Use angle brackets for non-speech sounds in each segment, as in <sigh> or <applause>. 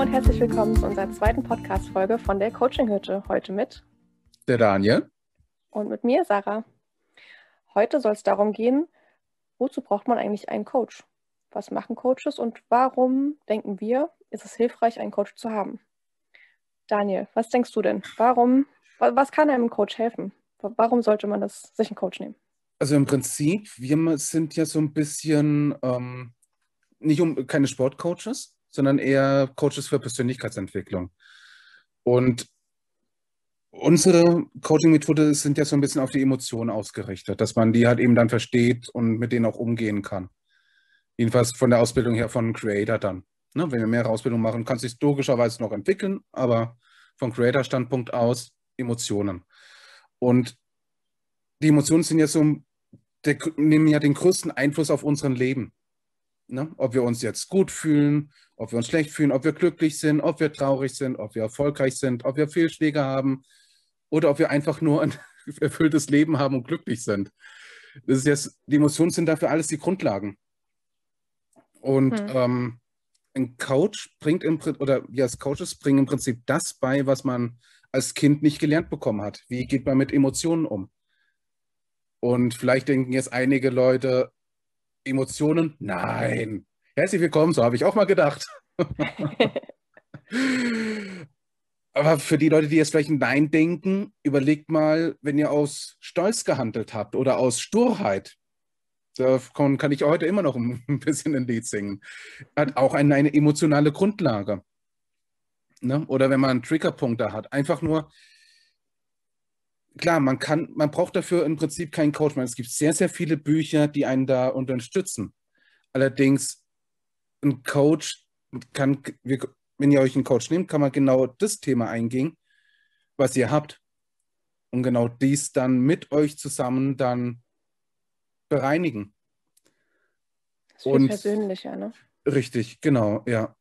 Hallo und herzlich willkommen zu unserer zweiten Podcast-Folge von der Coaching-Hütte. Heute mit der Daniel und mit mir, Sarah. Heute soll es darum gehen, wozu braucht man eigentlich einen Coach? Was machen Coaches und warum denken wir, ist es hilfreich, einen Coach zu haben? Daniel, was denkst du denn? Warum, was kann einem Coach helfen? Warum sollte man das, sich einen Coach nehmen? Also im Prinzip, wir sind ja so ein bisschen ähm, nicht um keine Sportcoaches, sondern eher Coaches für Persönlichkeitsentwicklung. Und unsere Coaching-Methode sind ja so ein bisschen auf die Emotionen ausgerichtet, dass man die halt eben dann versteht und mit denen auch umgehen kann. Jedenfalls von der Ausbildung her von Creator dann. Ne, wenn wir mehrere Ausbildungen machen, kann es sich logischerweise noch entwickeln, aber vom Creator-Standpunkt aus Emotionen. Und die Emotionen sind ja so, der, nehmen ja den größten Einfluss auf unseren Leben. Ne? Ob wir uns jetzt gut fühlen, ob wir uns schlecht fühlen, ob wir glücklich sind, ob wir traurig sind, ob wir erfolgreich sind, ob wir Fehlschläge haben oder ob wir einfach nur ein <laughs> erfülltes Leben haben und glücklich sind. Das ist jetzt, die Emotionen sind dafür alles die Grundlagen. Und hm. ähm, ein Coach bringt im oder ja, als Coaches bringen im Prinzip das bei, was man als Kind nicht gelernt bekommen hat. Wie geht man mit Emotionen um? Und vielleicht denken jetzt einige Leute, Emotionen? Nein. Herzlich willkommen, so habe ich auch mal gedacht. <laughs> Aber für die Leute, die jetzt vielleicht Nein denken, überlegt mal, wenn ihr aus Stolz gehandelt habt oder aus Sturheit, Davon kann ich heute immer noch <laughs> ein bisschen ein Lied singen. Hat auch eine, eine emotionale Grundlage. Ne? Oder wenn man Triggerpunkte hat. Einfach nur, klar, man kann, man braucht dafür im Prinzip keinen Coach. Es gibt sehr, sehr viele Bücher, die einen da unterstützen. Allerdings, ein Coach kann, wenn ihr euch einen Coach nehmt, kann man genau das Thema eingehen, was ihr habt. Und genau dies dann mit euch zusammen dann bereinigen. Das ist viel persönlicher, ne? Richtig, genau, ja.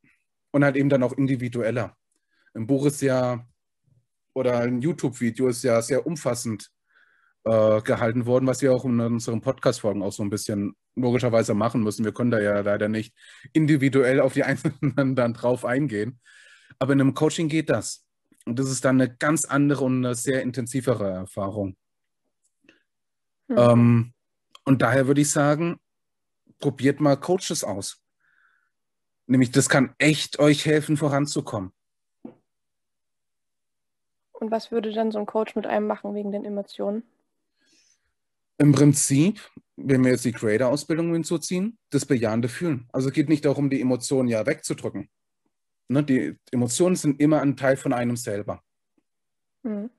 Und halt eben dann auch individueller. Ein Buch ist ja, oder ein YouTube-Video ist ja sehr umfassend äh, gehalten worden, was wir auch in unseren Podcast-Folgen auch so ein bisschen logischerweise machen müssen. Wir können da ja leider nicht individuell auf die <laughs> Einzelnen dann drauf eingehen. Aber in einem Coaching geht das. Und das ist dann eine ganz andere und eine sehr intensivere Erfahrung. Mhm. Ähm, und daher würde ich sagen, probiert mal Coaches aus. Nämlich, das kann echt euch helfen, voranzukommen. Und was würde dann so ein Coach mit einem machen wegen den Emotionen? Im Prinzip, wenn wir jetzt die Creator-Ausbildung hinzuziehen, das bejahende Fühlen. Also es geht nicht darum, die Emotionen ja wegzudrücken. Ne? Die Emotionen sind immer ein Teil von einem selber. Mhm.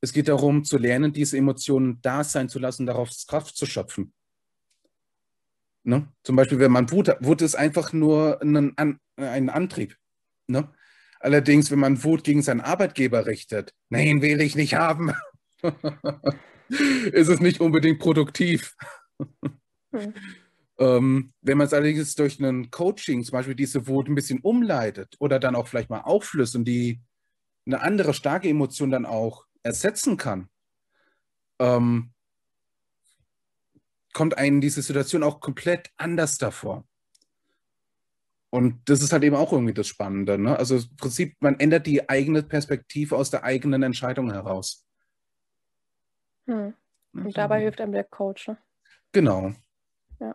Es geht darum, zu lernen, diese Emotionen da sein zu lassen, darauf Kraft zu schöpfen. Ne? Zum Beispiel, wenn man Wut hat, Wut ist einfach nur ein, ein Antrieb. Ne? Allerdings, wenn man Wut gegen seinen Arbeitgeber richtet, nein, will ich nicht haben, <laughs> ist es nicht unbedingt produktiv. Hm. Ähm, wenn man es allerdings durch ein Coaching zum Beispiel diese Wut ein bisschen umleitet oder dann auch vielleicht mal auflöst und die eine andere starke Emotion dann auch ersetzen kann, ähm, kommt einem diese Situation auch komplett anders davor. Und das ist halt eben auch irgendwie das Spannende. Ne? Also im Prinzip, man ändert die eigene Perspektive aus der eigenen Entscheidung heraus. Hm. Und also, dabei hilft einem der Coach. Ne? Genau. Ja.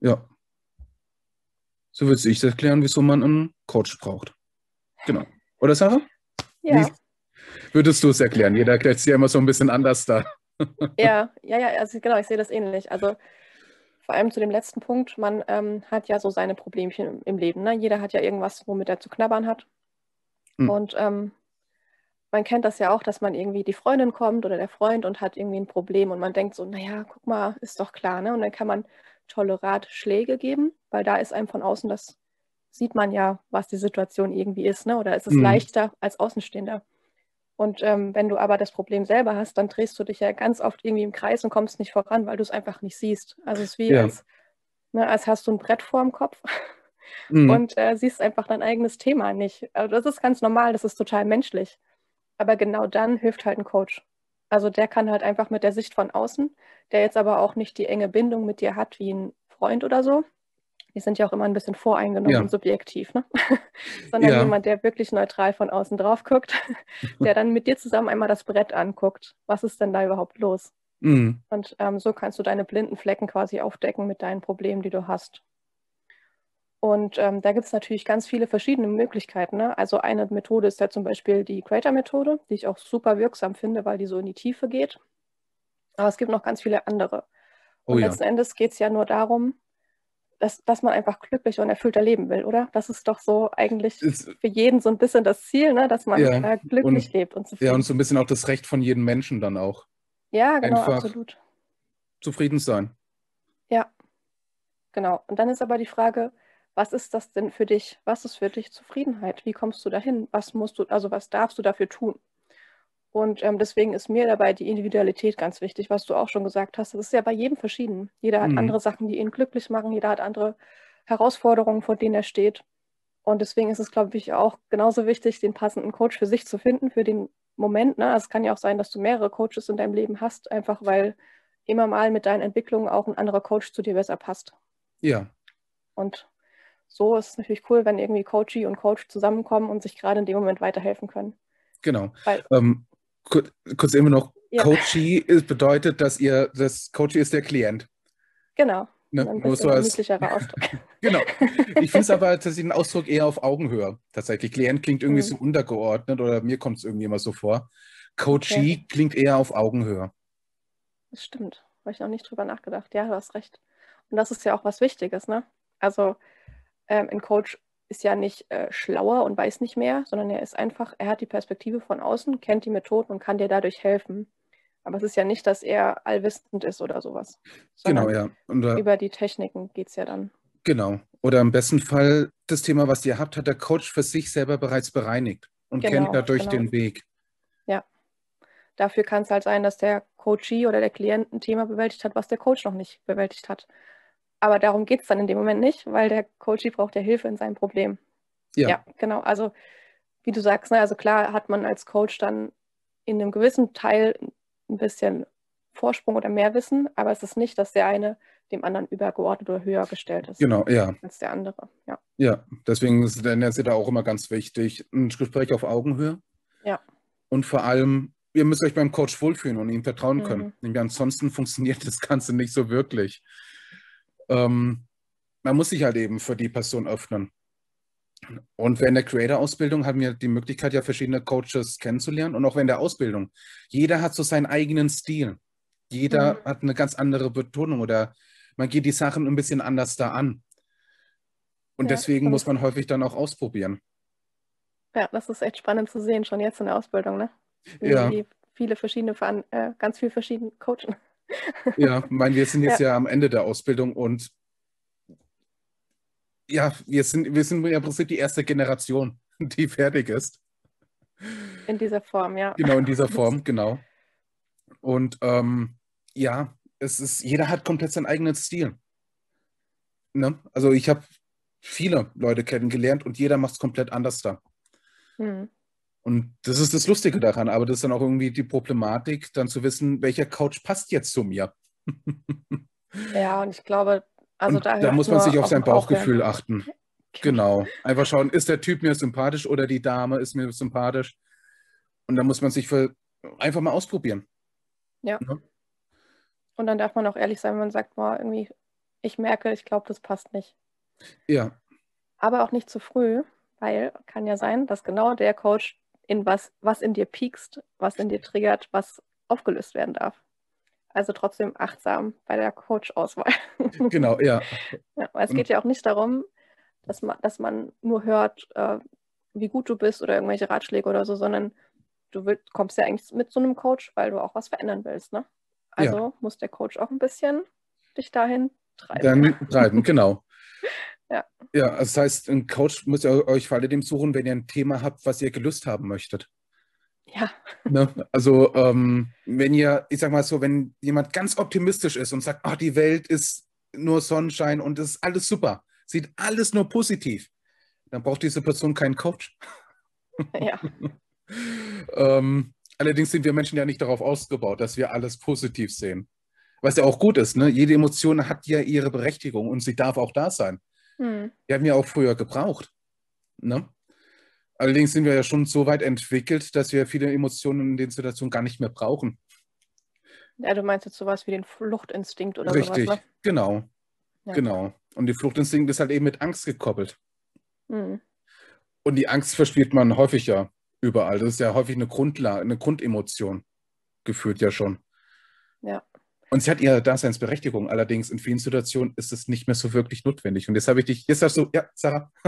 Ja. So würde ich erklären, wieso man einen Coach braucht. Genau. Oder Sarah? Ja. Wie, würdest du es erklären? Jeder erklärt es ja immer so ein bisschen anders da. ja, ja, ja, also genau, ich sehe das ähnlich. Also vor allem zu dem letzten Punkt, man ähm, hat ja so seine Problemchen im, Leben. Ne? Jeder hat ja irgendwas, womit er zu knabbern hat. Mhm. Und ähm, man kennt das ja auch, dass man irgendwie die Freundin kommt oder der Freund und hat irgendwie ein Problem und man denkt so, naja, guck mal, ist doch klar, ne? Und dann kann man tolle Ratschläge geben, weil da ist einem von außen das, sieht man ja, was die Situation irgendwie ist, ne? Oder ist es mhm. leichter als Außenstehender. Und ähm, wenn du aber das Problem selber hast, dann drehst du dich ja ganz oft irgendwie im Kreis und kommst nicht voran, weil du es einfach nicht siehst. Also es ist wie, ja. als, ne, als hast du ein Brett vor dem Kopf mhm. und äh, siehst einfach dein eigenes Thema nicht. Also das ist ganz normal, das ist total menschlich. Aber genau dann hilft halt ein Coach. Also der kann halt einfach mit der Sicht von außen, der jetzt aber auch nicht die enge Bindung mit dir hat wie ein Freund oder so, die sind ja auch immer ein bisschen voreingenommen ja. und subjektiv, ne? <laughs> sondern ja. jemand, der wirklich neutral von außen drauf guckt, <laughs> der dann mit dir zusammen einmal das Brett anguckt. Was ist denn da überhaupt los? Mhm. Und ähm, so kannst du deine blinden Flecken quasi aufdecken mit deinen Problemen, die du hast. Und ähm, da gibt es natürlich ganz viele verschiedene Möglichkeiten. Ne? Also eine Methode ist ja zum Beispiel die Creator-Methode, die ich auch super wirksam finde, weil die so in die Tiefe geht. Aber es gibt noch ganz viele andere. Und oh ja. letzten Endes geht es ja nur darum, dass, dass man einfach glücklicher und erfüllter leben will, oder? Das ist doch so eigentlich ist, für jeden so ein bisschen das Ziel, ne? dass man ja, äh, glücklich und, lebt und zufrieden. Ja, und so ein bisschen auch das Recht von jedem Menschen dann auch. Ja, genau, einfach absolut. Zufrieden sein. Ja, genau. Und dann ist aber die Frage, was ist das denn für dich? Was ist für dich Zufriedenheit? Wie kommst du dahin? Was musst du, also was darfst du dafür tun? Und ähm, deswegen ist mir dabei die Individualität ganz wichtig, was du auch schon gesagt hast. Das ist ja bei jedem verschieden. Jeder hat mhm. andere Sachen, die ihn glücklich machen. Jeder hat andere Herausforderungen, vor denen er steht. Und deswegen ist es, glaube ich, auch genauso wichtig, den passenden Coach für sich zu finden, für den Moment. Ne? Also es kann ja auch sein, dass du mehrere Coaches in deinem Leben hast, einfach weil immer mal mit deinen Entwicklungen auch ein anderer Coach zu dir besser passt. Ja. Und so ist es natürlich cool, wenn irgendwie Coachie und Coach zusammenkommen und sich gerade in dem Moment weiterhelfen können. Genau. Weil, ähm, kurz, immer noch, ja. Coachee bedeutet, dass ihr, das Coachee ist der Klient. Genau. Ne? Ein bisschen ein niedlicherer Ausdruck. <laughs> genau. Ich finde es <laughs> aber tatsächlich einen Ausdruck eher auf Augenhöhe. Tatsächlich. Klient klingt irgendwie mhm. so untergeordnet oder mir kommt es irgendwie immer so vor. Coachee okay. klingt eher auf Augenhöhe. Das stimmt. Habe ich noch nicht drüber nachgedacht. Ja, du hast recht. Und das ist ja auch was Wichtiges, ne? Also ähm, ein Coach ist ja nicht äh, schlauer und weiß nicht mehr, sondern er ist einfach, er hat die Perspektive von außen, kennt die Methoden und kann dir dadurch helfen. Aber es ist ja nicht, dass er allwissend ist oder sowas. Genau, ja. Und, äh, über die Techniken geht es ja dann. Genau. Oder im besten Fall das Thema, was ihr habt, hat der Coach für sich selber bereits bereinigt und genau, kennt dadurch genau. den Weg. Ja. Dafür kann es halt sein, dass der Coachee oder der Klient ein Thema bewältigt hat, was der Coach noch nicht bewältigt hat. Aber darum geht es dann in dem Moment nicht, weil der Coachee braucht ja Hilfe in seinem Problem. Ja. ja, genau. Also wie du sagst, ne, also klar hat man als Coach dann in einem gewissen Teil ein bisschen Vorsprung oder mehr Wissen, aber es ist nicht, dass der eine dem anderen übergeordnet oder höher gestellt ist. Genau, ja. Als der andere, ja. Ja, deswegen ist es da auch immer ganz wichtig, ein Gespräch auf Augenhöhe. Ja. Und vor allem, ihr müsst euch beim Coach wohlfühlen und ihm vertrauen können. Mhm. Ansonsten funktioniert das Ganze nicht so wirklich ähm, man muss sich halt eben für die Person öffnen. Und während der Creator-Ausbildung haben wir die Möglichkeit, ja verschiedene Coaches kennenzulernen. Und auch während der Ausbildung. Jeder hat so seinen eigenen Stil. Jeder mhm. hat eine ganz andere Betonung oder man geht die Sachen ein bisschen anders da an. Und ja, deswegen muss man häufig dann auch ausprobieren. Ja, das ist echt spannend zu sehen, schon jetzt in der Ausbildung, ne? Wie ja. viele verschiedene, äh, ganz viele verschiedene coachen. Ja, ich meine, wir sind jetzt ja. ja am Ende der Ausbildung und ja, wir sind, wir sind im Prinzip die erste Generation, die fertig ist. In dieser Form, ja. Genau, in dieser <laughs> Form, genau. Und ähm, ja, es ist, jeder hat komplett seinen eigenen Stil. Ne? Also ich habe viele Leute kennengelernt und jeder macht es komplett anders da. Hm. Und das ist das Lustige daran, aber das ist dann auch irgendwie die Problematik, dann zu wissen, welcher Couch passt jetzt zu mir. <laughs> ja, und ich glaube, also da, da muss man sich auf sein Bauchgefühl Bauch achten. Genau. Einfach schauen, ist der Typ mir sympathisch oder die Dame ist mir sympathisch. Und da muss man sich für, einfach mal ausprobieren. Ja. ja. Und dann darf man auch ehrlich sein, wenn man sagt, boah, irgendwie, ich merke, ich glaube, das passt nicht. Ja. Aber auch nicht zu früh, weil kann ja sein, dass genau der Coach in was, was in dir piekst, was in dir triggert, was aufgelöst werden darf. Also trotzdem achtsam bei der Coach-Auswahl. <laughs> Genau, ja. ja es geht ja auch nicht darum, dass man, dass man nur hört, äh, wie gut du bist oder irgendwelche Ratschläge oder so, sondern du willst, kommst ja eigentlich mit so einem Coach, weil du auch was verändern willst. Ne? Also ja. muss der Coach auch ein bisschen dich dahin treiben. Dann treiben, genau. Ja. Ja, also das heißt, ein Coach muss ja euch vor allem suchen, wenn ihr ein Thema habt, was ihr gelöst haben möchtet. Ja. Ne? Also, ähm, wenn ihr, ich sag mal so, wenn jemand ganz optimistisch ist und sagt, oh, die Welt ist nur Sonnenschein und es ist alles super, sieht alles nur positiv, dann braucht diese Person keinen Coach. Ja. <laughs> ähm, allerdings sind wir Menschen ja nicht darauf ausgebaut, dass wir alles positiv sehen. Was ja auch gut ist, ne? Jede Emotion hat ja ihre Berechtigung und sie darf auch da sein. Hm. Die haben wir auch früher gebraucht. Ne? Allerdings sind wir ja schon so weit entwickelt, dass wir viele Emotionen in den Situationen gar nicht mehr brauchen. Ja, du meinst jetzt sowas wie den Fluchtinstinkt oder Richtig, sowas, ne? genau. Ja. Genau. Und die Fluchtinstinkt ist halt eben mit Angst gekoppelt. Mhm. Und die Angst verspielt man häufig ja überall. Das ist ja häufig eine Grundlage, eine Grundemotion. Gefühlt ja schon. Ja. Und sie hat ihre Daseinsberechtigung. Allerdings in vielen Situationen ist es nicht mehr so wirklich notwendig. Und jetzt habe ich dich, jetzt hast du, ja, Sarah. <laughs>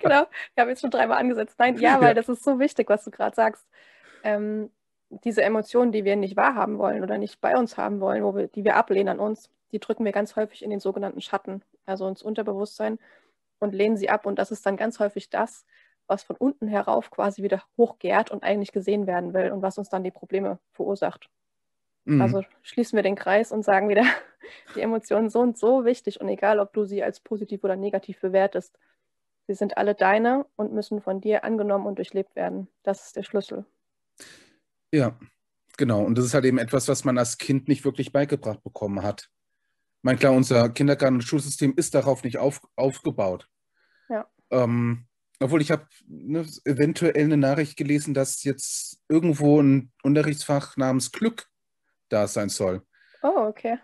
genau, ich habe jetzt schon dreimal angesetzt. Nein, ja, weil ja. das ist so wichtig, was du gerade sagst. Ähm, diese Emotionen, die wir nicht wahrhaben wollen oder nicht bei uns haben wollen, wo wir, die wir ablehnen an uns, die drücken wir ganz häufig in den sogenannten Schatten, also ins Unterbewusstsein und lehnen sie ab. Und das ist dann ganz häufig das, was von unten herauf quasi wieder hochgärt und eigentlich gesehen werden will und was uns dann die Probleme verursacht. Mhm. Also schließen wir den Kreis und sagen wieder, <laughs> die Emotionen sind so wichtig und egal, ob du sie als positiv oder negativ bewertest, sie sind alle deine und müssen von dir angenommen und durchlebt werden. Das ist der Schlüssel. Ja, genau. Und das ist halt eben etwas, was man als Kind nicht wirklich beigebracht bekommen hat. Mein klar, unser Kindergarten- und Schulsystem ist darauf nicht auf, aufgebaut. Ja. Ähm, obwohl ich habe ne, eventuell eine Nachricht gelesen, dass jetzt irgendwo ein Unterrichtsfach namens Glück da sein soll. Oh, okay.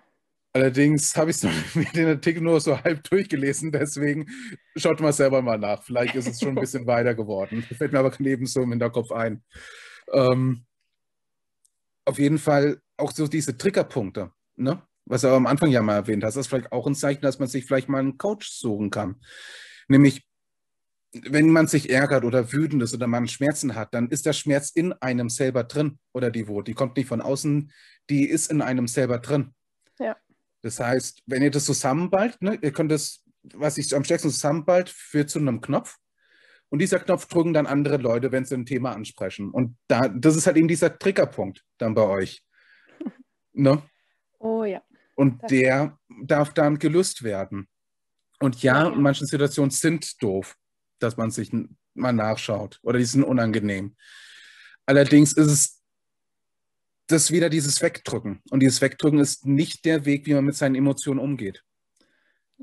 Allerdings habe ich <laughs> den Artikel nur so halb durchgelesen, deswegen schaut mal selber mal nach. Vielleicht ist es schon ein <laughs> bisschen weiter geworden. Das fällt mir aber neben so im Hinterkopf ein. Ähm, auf jeden Fall auch so diese Triggerpunkte, ne? was du am Anfang ja mal erwähnt hast, das ist vielleicht auch ein Zeichen, dass man sich vielleicht mal einen Coach suchen kann. Nämlich, wenn man sich ärgert oder wütend ist oder man Schmerzen hat, dann ist der Schmerz in einem selber drin oder die Wut. Die kommt nicht von außen, die ist in einem selber drin. Ja. Das heißt, wenn ihr das zusammenballt, ne, ihr könnt das, was ich am stärksten zusammenballt, führt zu einem Knopf. Und dieser Knopf drücken dann andere Leute, wenn sie ein Thema ansprechen. Und da, das ist halt eben dieser Triggerpunkt dann bei euch. <laughs> Ne? Oh ja. Und das der darf dann gelöst werden. Und ja, ja, in manchen Situationen sind doof, dass man sich mal nachschaut oder die sind unangenehm. Allerdings ist es das wieder dieses Wegdrücken. Und dieses Wegdrücken ist nicht der Weg, wie man mit seinen Emotionen umgeht.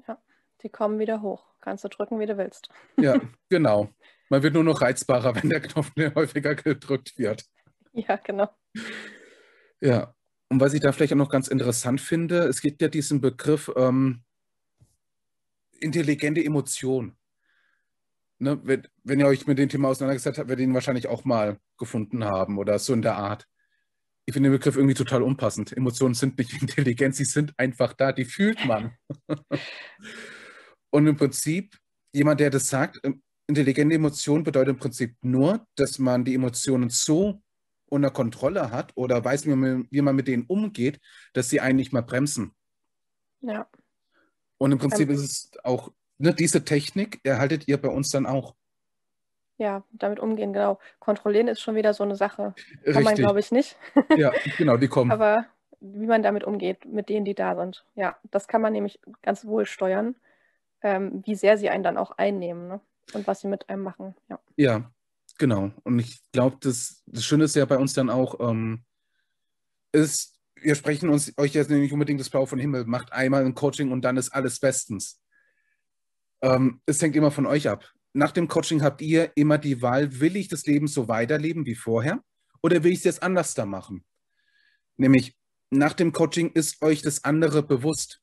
Ja, die kommen wieder hoch. Kannst du drücken, wie du willst. Ja, <laughs> genau. Man wird nur noch reizbarer, wenn der Knopf <laughs> häufiger gedrückt wird. Ja, genau. Ja, und was ich da vielleicht auch noch ganz interessant finde, es gibt ja diesen Begriff ähm, intelligente Emotion. Ne, wenn, wenn, ihr euch mit dem Thema auseinandergesetzt habt, werdet ihr ihn wahrscheinlich auch mal gefunden haben oder so in der Art ich finde den Begriff irgendwie total unpassend. Emotionen sind nicht <laughs> intelligent, sie sind einfach da, die fühlt man. <laughs> Und im Prinzip, jemand, der das sagt, ähm, intelligente Emotion bedeutet im Prinzip nur, dass man die Emotionen so unter Kontrolle hat oder weiß, wie man, wie man mit denen umgeht, dass sie einen nicht mehr bremsen. Ja. Und im Prinzip ähm, ist es auch, ne, diese Technik erhaltet ihr bei uns dann auch ja, damit umgehen, genau. Kontrollieren ist schon wieder so eine Sache. Kann Richtig. man, glaube ich, nicht. <laughs> ja, genau, die kommen. Aber wie man damit umgeht, mit denen, die da sind. Ja, das kann man nämlich ganz wohl steuern, ähm, wie sehr sie einen dann auch einnehmen ne? und was sie mit einem machen. Ja, ja genau. Und ich glaube, das, das Schöne ist ja bei uns dann auch, ähm, ist, wir sprechen uns euch jetzt nicht unbedingt das Blau von Himmel, macht einmal ein Coaching und dann ist alles bestens. Ähm, es hängt immer von euch ab nach dem Coaching habt ihr immer die Wahl, will ich das Leben so weiterleben wie vorher oder will ich es jetzt anders da machen? Nämlich nach dem Coaching ist euch das andere bewusst.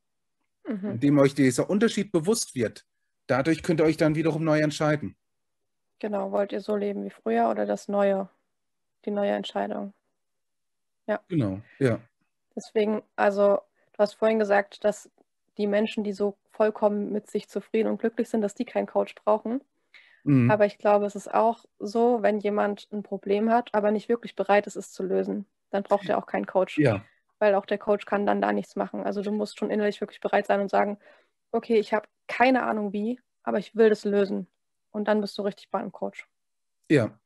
Mhm. Indem euch dieser Unterschied bewusst wird, dadurch könnt ihr euch dann wiederum neu entscheiden. Genau, wollt ihr so leben wie früher oder das Neue, die neue Entscheidung? Ja. Genau, ja. Deswegen, also, du hast vorhin gesagt, dass die Menschen, die so vollkommen mit sich zufrieden und glücklich sind, dass die keinen Coach brauchen. Mhm. Aber ich glaube, es ist auch so, wenn jemand ein Problem hat, aber nicht wirklich bereit ist, es zu lösen, dann braucht er auch keinen Coach. Ja. Weil auch der Coach kann dann da nichts machen. Also du musst schon innerlich wirklich bereit sein und sagen, okay, ich habe keine Ahnung wie, aber ich will das lösen. Und dann bist du richtig bei einem Coach. Ja,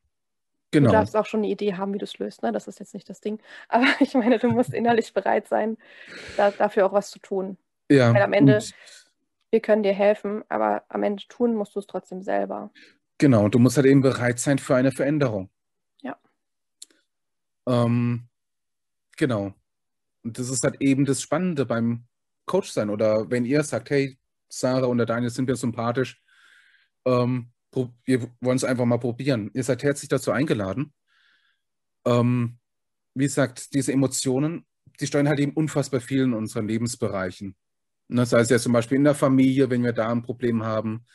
Genau. Du darfst auch schon eine Idee haben, wie du es löst. Ne? Das ist jetzt nicht das Ding. <laughs> Aber ich meine, du musst innerlich bereit sein, da, dafür auch was zu tun. Ja. Weil am Ende wir können dir helfen, aber am Ende tun musst du es trotzdem selber. Genau, du musst halt eben bereit sein für eine Veränderung. Ja. Ähm, genau. Und das ist halt eben das Spannende beim Coach sein oder wenn ihr sagt, hey, Sarah und der Daniel sind mir sympathisch. Ähm, wir wollen es einfach mal probieren. Ihr seid herzlich dazu eingeladen. Ähm, wie gesagt, diese Emotionen, die steuern halt eben unfassbar viel in unseren Lebensbereichen. Das heißt ja zum Beispiel in der Familie, wenn wir da ein Problem haben,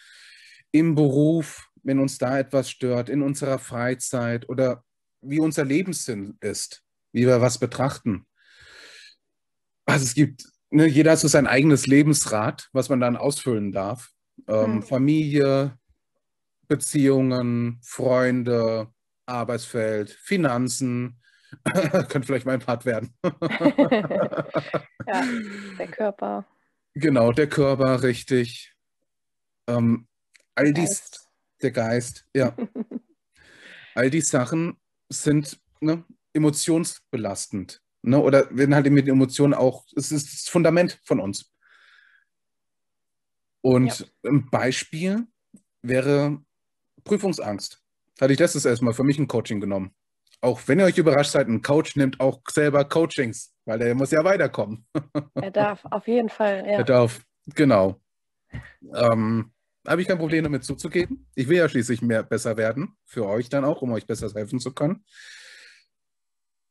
im Beruf, wenn uns da etwas stört, in unserer Freizeit oder wie unser Lebenssinn ist, wie wir was betrachten. Also es gibt, ne, jeder hat so sein eigenes Lebensrad, was man dann ausfüllen darf. Ähm, mhm. Familie, Beziehungen, Freunde, Arbeitsfeld, Finanzen. <laughs> Könnte vielleicht mein Part werden. <laughs> ja, der Körper. Genau, der Körper, richtig. Ähm, all dies, der Geist, ja. <laughs> all die Sachen sind ne, emotionsbelastend. Ne? Oder werden halt mit Emotionen auch, es ist das Fundament von uns. Und ja. ein Beispiel wäre Prüfungsangst. Hatte ich letztes erstmal für mich ein Coaching genommen. Auch wenn ihr euch überrascht seid, ein Coach nimmt auch selber Coachings, weil er muss ja weiterkommen. Er darf, auf jeden Fall. <laughs> Ja. Er darf, genau. Ähm, Habe ich kein Problem damit zuzugeben. Ich will ja schließlich mehr besser werden, für euch dann auch, um euch besser helfen zu können.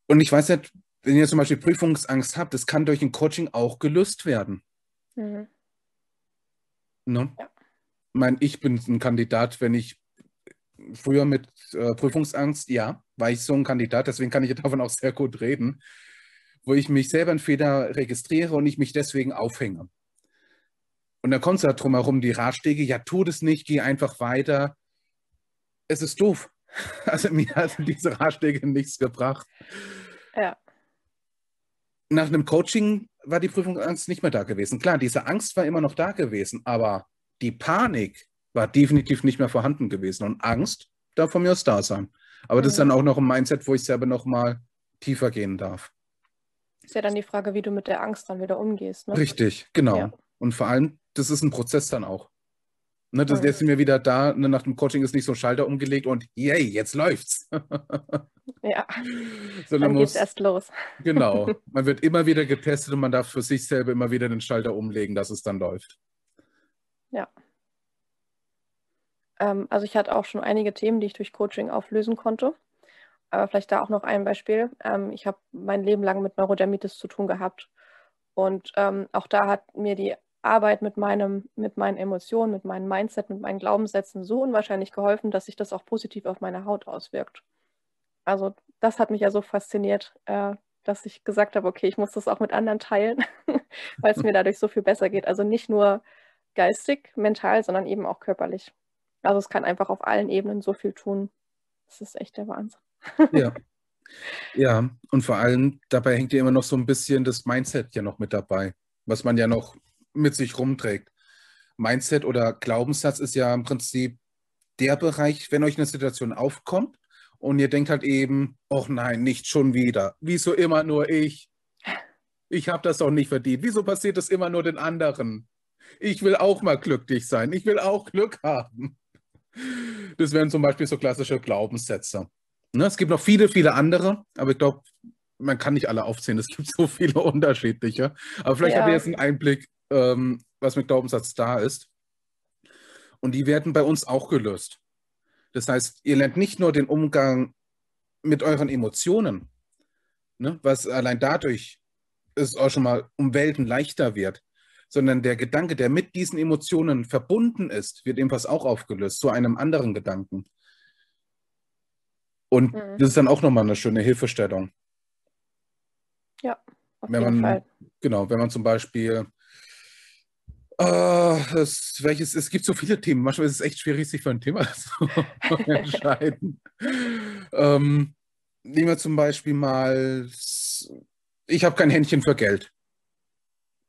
Und ich weiß nicht, wenn ihr zum Beispiel Prüfungsangst habt, das kann durch ein Coaching auch gelöst werden. Mhm. Ne? Ja. Ich meine, ich bin ein Kandidat, wenn ich früher mit äh, Prüfungsangst, ja, war ich so ein Kandidat, deswegen kann ich <laughs> davon auch sehr gut reden, wo ich mich selber in Fehler registriere und ich mich deswegen aufhänge. Und dann kommt es da drumherum die Ratschläge, ja, tu das nicht, geh einfach weiter. Es ist doof. <laughs> Also mir hat diese Ratschläge nichts gebracht. Ja. Nach einem Coaching war die Prüfungsangst nicht mehr da gewesen. Klar, diese Angst war immer noch da gewesen, aber die Panik war definitiv nicht mehr vorhanden gewesen. Und Angst darf von mir aus da sein. Aber mhm. das ist dann auch noch ein Mindset, wo ich selber noch mal tiefer gehen darf. Ist ja dann die Frage, wie du mit der Angst dann wieder umgehst. Ne? Richtig, genau. Ja. Und vor allem, das ist ein Prozess dann auch. Ne, das, mhm. Jetzt sind wir wieder da, ne, nach dem Coaching ist nicht so ein Schalter umgelegt und yay, jetzt läuft's. ja, <laughs> Sondern dann muss, geht's erst los. genau, <laughs> man wird immer wieder getestet und man darf für sich selber immer wieder den Schalter umlegen, dass es dann läuft. Ja. Ähm, also ich hatte auch schon einige Themen, die ich durch Coaching auflösen konnte. Aber vielleicht da auch noch ein Beispiel. Ähm, ich habe mein Leben lang mit Neurodermitis zu tun gehabt. Und ähm, auch da hat mir die Arbeit mit, meinem, mit meinen Emotionen, mit meinem Mindset, mit meinen Glaubenssätzen so unwahrscheinlich geholfen, dass sich das auch positiv auf meine Haut auswirkt. Also das hat mich ja so fasziniert, äh, dass ich gesagt habe, okay, ich muss das auch mit anderen teilen, <laughs> weil es mir <laughs> dadurch so viel besser geht. Also nicht nur geistig, mental, sondern eben auch körperlich. Also es kann einfach auf allen Ebenen so viel tun. Das ist echt der Wahnsinn. ja. <laughs> Ja, und vor allem dabei hängt ja immer noch so ein bisschen das Mindset ja noch mit dabei, was man ja noch mit sich rumträgt. Mindset oder Glaubenssatz ist ja im Prinzip der Bereich, wenn euch eine Situation aufkommt und ihr denkt halt eben, oh nein, nicht schon wieder. Wieso immer nur ich? Ich habe das doch nicht verdient. Wieso passiert das immer nur den anderen? Ich will auch mal glücklich sein. Ich will auch Glück haben. Das wären zum Beispiel so klassische Glaubenssätze. Ne, es gibt noch viele, viele andere, aber ich glaube, man kann nicht alle aufzählen. Es gibt so viele <laughs> unterschiedliche. Aber vielleicht ja. habt ihr jetzt einen Einblick, ähm, was mit Glaubenssatz da ist. Und die werden bei uns auch gelöst. Das heißt, ihr lernt nicht nur den Umgang mit euren Emotionen, ne, was allein dadurch es auch schon mal um Welten leichter wird, sondern der Gedanke, der mit diesen Emotionen verbunden ist, wird ebenfalls auch aufgelöst zu einem anderen Gedanken. Und mhm. das ist dann auch nochmal eine schöne Hilfestellung. Ja, auf wenn jeden man, Fall. Genau, wenn man zum Beispiel Uh, das, welches, es gibt so viele Themen. Manchmal ist es echt schwierig, sich für ein Thema <laughs> zu entscheiden. ähm, nehmen wir zum Beispiel mal, ich habe kein Händchen für Geld.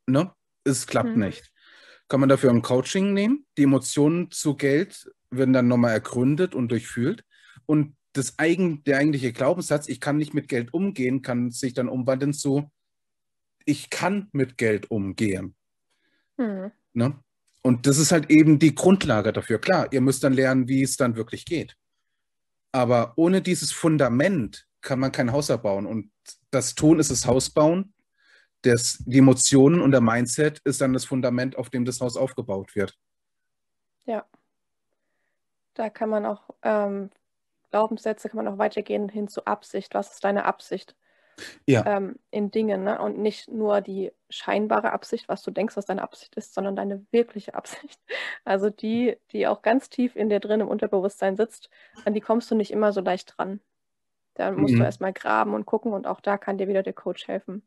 Ne? Es klappt mhm. nicht. Kann man dafür ein Coaching nehmen? Die Emotionen zu Geld werden dann nochmal ergründet und durchfühlt. Und das eigen, der eigentliche Glaubenssatz, ich kann nicht mit Geld umgehen, kann sich dann umwandeln zu, ich kann mit Geld umgehen. Mhm. Ne? Und das ist halt eben die Grundlage dafür. Klar, ihr müsst dann lernen, wie es dann wirklich geht. Aber ohne dieses Fundament kann man kein Haus erbauen. Und das Tun ist das Haus bauen. Das, die Emotionen und der Mindset ist dann das Fundament, auf dem das Haus aufgebaut wird. Ja. Da kann man auch ähm, Glaubenssätze, kann man auch weitergehen hin zu Absicht. Was ist deine Absicht? Ja. Ähm, in Dingen ne? und nicht nur die scheinbare Absicht, was du denkst, was deine Absicht ist, sondern deine wirkliche Absicht. <laughs> Also die, die auch ganz tief in dir drin im Unterbewusstsein sitzt, an die kommst du nicht immer so leicht dran. Da musst mhm. du erstmal graben und gucken und auch da kann dir wieder der Coach helfen.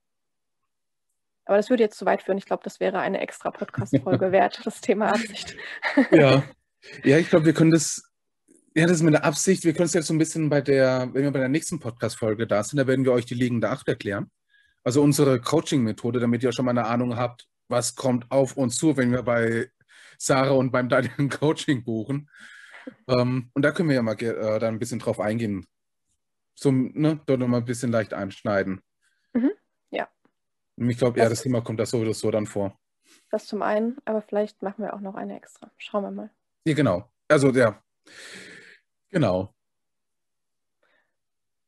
Aber das würde jetzt zu weit führen. Ich glaube, das wäre eine extra Podcast-Folge <laughs> wert, das Thema Absicht. <laughs> Ja, <laughs> ja ich glaube, wir können das, ja, das ist mit der Absicht, wir können es jetzt so ein bisschen bei der, wenn wir bei der nächsten Podcast-Folge da sind, da werden wir euch die liegende Acht erklären. Also unsere Coaching-Methode, damit ihr auch schon mal eine Ahnung habt, was kommt auf uns zu, wenn wir bei Sarah und beim Daniel Coaching buchen. Ähm, und da können wir ja mal äh, dann ein bisschen drauf eingehen. So, ne, dort nochmal ein bisschen leicht einschneiden. Mhm. Ich glaube, ja, das Thema kommt da sowieso dann vor. Das zum einen, aber vielleicht machen wir auch noch eine extra. Schauen wir mal. Ja, genau. Also, ja. Genau.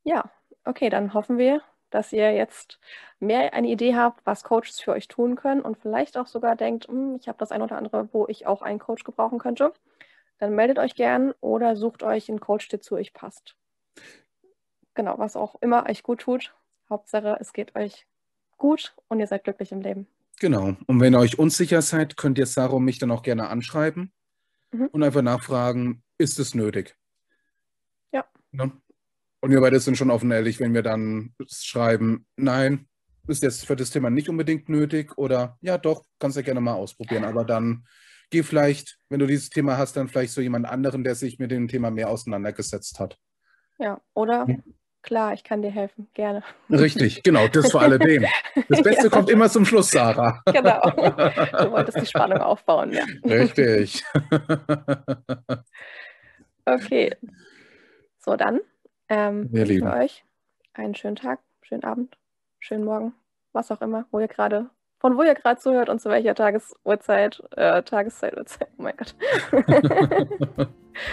Ja, okay, dann hoffen wir, dass ihr jetzt mehr eine Idee habt, was Coaches für euch tun können und vielleicht auch sogar denkt, hm, ich habe das ein oder andere, wo ich auch einen Coach gebrauchen könnte. Dann meldet euch gern oder sucht euch einen Coach, der zu euch passt. Genau, was auch immer euch gut tut. Hauptsache, es geht euch gut und ihr seid glücklich im Leben. Genau. Und wenn ihr euch unsicher seid, könnt ihr Sarah und mich dann auch gerne anschreiben mhm. und einfach nachfragen, ist es nötig? Ja. Ne? Und wir beide sind schon offen ehrlich, wenn wir dann schreiben, nein, ist jetzt für das Thema nicht unbedingt nötig oder ja doch, kannst du ja gerne mal ausprobieren. Aber dann geh vielleicht, wenn du dieses Thema hast, dann vielleicht so jemand anderen, der sich mit dem Thema mehr auseinandergesetzt hat. Ja, oder hm. Klar, ich kann dir helfen, gerne. Richtig, genau, das vor alledem. Das <laughs> Beste ja. kommt immer zum Schluss, Sarah. Genau. Du wolltest die Spannung aufbauen, ja. Richtig. Okay. So, dann ähm, wir wünschen euch einen schönen Tag, schönen Abend, schönen Morgen, was auch immer, wo ihr gerade, von wo ihr gerade zuhört und zu welcher Tagesuhrzeit, äh, Tageszeit, Uhrzeit, oh mein Gott. <laughs>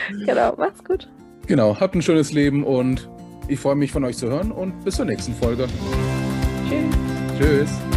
<laughs> genau, macht's gut. Genau, habt ein schönes Leben und ich freue mich von euch zu hören und bis zur nächsten Folge. Tschüss. Tschüss.